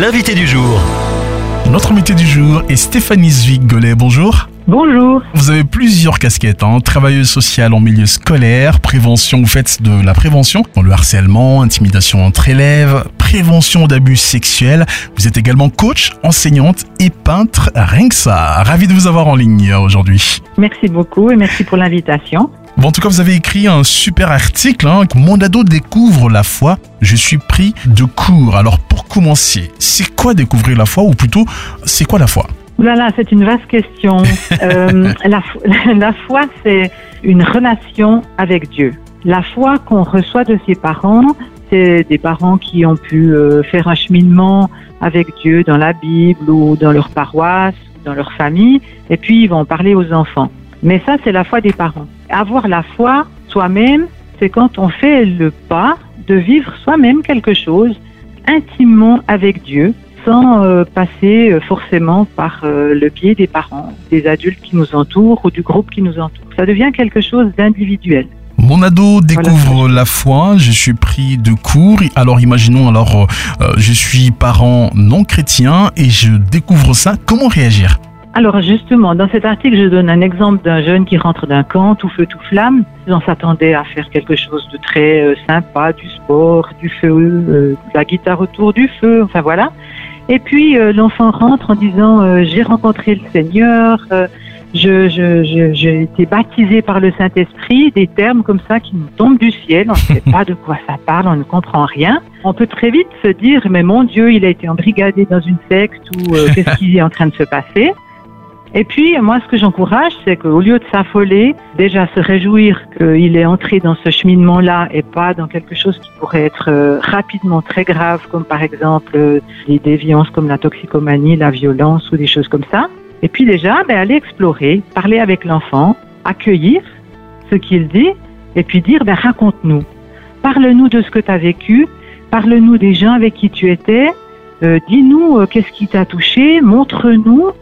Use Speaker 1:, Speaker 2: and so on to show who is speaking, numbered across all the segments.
Speaker 1: l'invité du jour.
Speaker 2: Notre invité du jour est Stéphanie Zwick-Gollet. Bonjour.
Speaker 3: Bonjour.
Speaker 2: Vous avez plusieurs casquettes, hein. travailleuse sociale en milieu scolaire, prévention, vous faites de la prévention dans le harcèlement, intimidation entre élèves, prévention d'abus sexuels. Vous êtes également coach, enseignante et peintre, rien que ça. Ravi de vous avoir en ligne aujourd'hui.
Speaker 3: Merci beaucoup et merci pour l'invitation.
Speaker 2: Bon, en tout cas, vous avez écrit un super article. Hein. Mon ado découvre la foi. Je suis pris de cours. Alors, pour commencer, c'est quoi découvrir la foi ou plutôt, c'est quoi la foi?
Speaker 3: Voilà, c'est une vaste question. euh, la, la foi, c'est une relation avec Dieu. La foi qu'on reçoit de ses parents, c'est des parents qui ont pu euh, faire un cheminement avec Dieu dans la Bible ou dans leur paroisse, dans leur famille, et puis ils vont parler aux enfants. Mais ça, c'est la foi des parents. Avoir la foi soi-même, c'est quand on fait le pas de vivre soi-même quelque chose intimement avec Dieu, sans euh, passer euh, forcément par euh, le biais des parents, des adultes qui nous entourent ou du groupe qui nous entoure. Ça devient quelque chose d'individuel.
Speaker 2: Mon ado découvre la foi, je suis pris de cours. Alors imaginons alors je suis parent non chrétien et je découvre ça, comment réagir?
Speaker 3: Alors justement, dans cet article, je donne un exemple d'un jeune qui rentre d'un camp, tout feu, tout flamme. On s'attendait à faire quelque chose de très euh, sympa, du sport, du feu, euh, de la guitare autour du feu, enfin voilà. Et puis euh, l'enfant rentre en disant euh, j'ai rencontré le Seigneur, euh, je, je, je- j'ai été baptisé par le Saint-Esprit, des termes comme ça qui nous tombent du ciel, on ne sait pas de quoi ça parle, on ne comprend rien. On peut très vite se dire mais mon Dieu, il a été embrigadé dans une secte ou euh, qu'est-ce qui est en train de se passer? Et puis, moi, ce que j'encourage, c'est qu'au lieu de s'affoler, déjà se réjouir qu'il est entré dans ce cheminement-là et pas dans quelque chose qui pourrait être euh, rapidement très grave, comme par exemple euh, des déviances comme la toxicomanie, la violence ou des choses comme ça. Et puis déjà, ben, aller explorer, parler avec l'enfant, accueillir ce qu'il dit, et puis dire, ben, raconte-nous. Parle-nous de ce que tu as vécu, parle-nous des gens avec qui tu étais, euh, dis-nous qu'est-ce qui t'a touché, montre-nous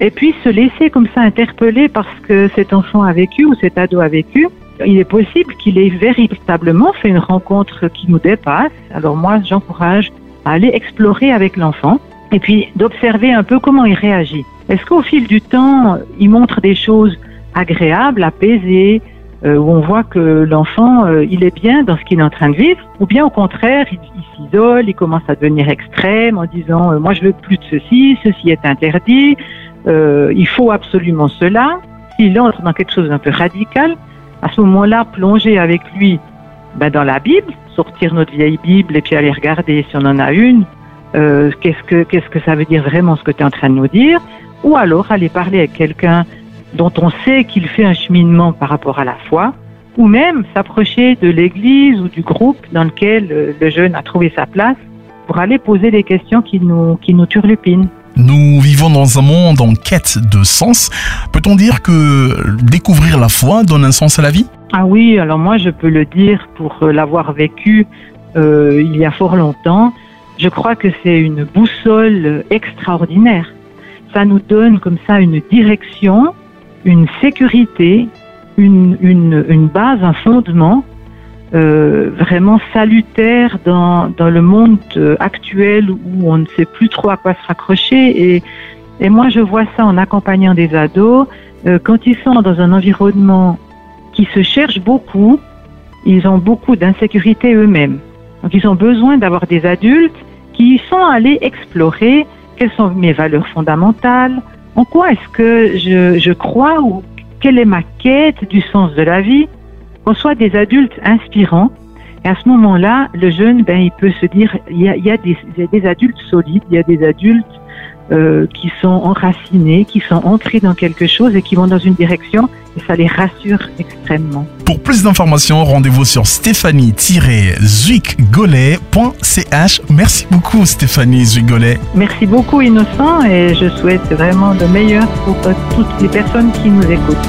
Speaker 3: et puis se laisser comme ça interpeller parce que cet enfant a vécu ou cet ado a vécu. Il est possible qu'il ait véritablement fait une rencontre qui nous dépasse. Alors moi, j'encourage à aller explorer avec l'enfant et puis d'observer un peu comment il réagit. Est-ce qu'au fil du temps, il montre des choses agréables, apaisées, euh, où on voit que l'enfant, euh, il est bien dans ce qu'il est en train de vivre, ou bien au contraire, il, s'isole, il commence à devenir extrême en disant euh, moi je veux plus de ceci, ceci est interdit, euh, il faut absolument cela. S'il entre dans quelque chose d'un peu radical, à ce moment-là, plonger avec lui ben, dans la Bible, sortir notre vieille Bible et puis aller regarder si on en a une, euh, qu'est-ce que qu'est-ce que ça veut dire vraiment ce que tu es en train de nous dire, ou alors aller parler avec quelqu'un dont on sait qu'il fait un cheminement par rapport à la foi, ou même s'approcher de l'église ou du groupe dans lequel euh, le jeune a trouvé sa place pour aller poser les questions qui nous, qui nous turlupinent.
Speaker 2: Nous vivons dans un monde en quête de sens. Peut-on dire que découvrir la foi donne un sens à la vie?
Speaker 3: Ah oui, alors moi je peux le dire pour euh, l'avoir vécu euh, il y a fort longtemps. Je crois que c'est une boussole euh, extraordinaire. Ça nous donne comme ça une direction, une sécurité, une, une, une base, un fondement euh, vraiment salutaire dans, dans le monde euh, actuel où on ne sait plus trop à quoi se raccrocher. Et, et moi, je vois ça en accompagnant des ados. euh, quand ils sont dans un environnement qui se cherchent beaucoup, ils ont beaucoup d'insécurité eux-mêmes. Donc, ils ont besoin d'avoir des adultes qui sont allés explorer quelles sont mes valeurs fondamentales, en quoi est-ce que je, je crois ou quelle est ma quête du sens de la vie, qu'on soit des adultes inspirants. Et à ce moment-là, le jeune, ben, il peut se dire, il y a, il y a, des, il y a des adultes solides, il y a des adultes euh, qui sont enracinés, qui sont entrés dans quelque chose et qui vont dans une direction, et ça les rassure extrêmement.
Speaker 2: Pour plus d'informations, rendez-vous sur stéphanie-zwickgolet.ch. Merci beaucoup Stéphanie Zwickgolet.
Speaker 3: Merci beaucoup Innocent et je souhaite vraiment le meilleur pour toutes les personnes qui nous écoutent.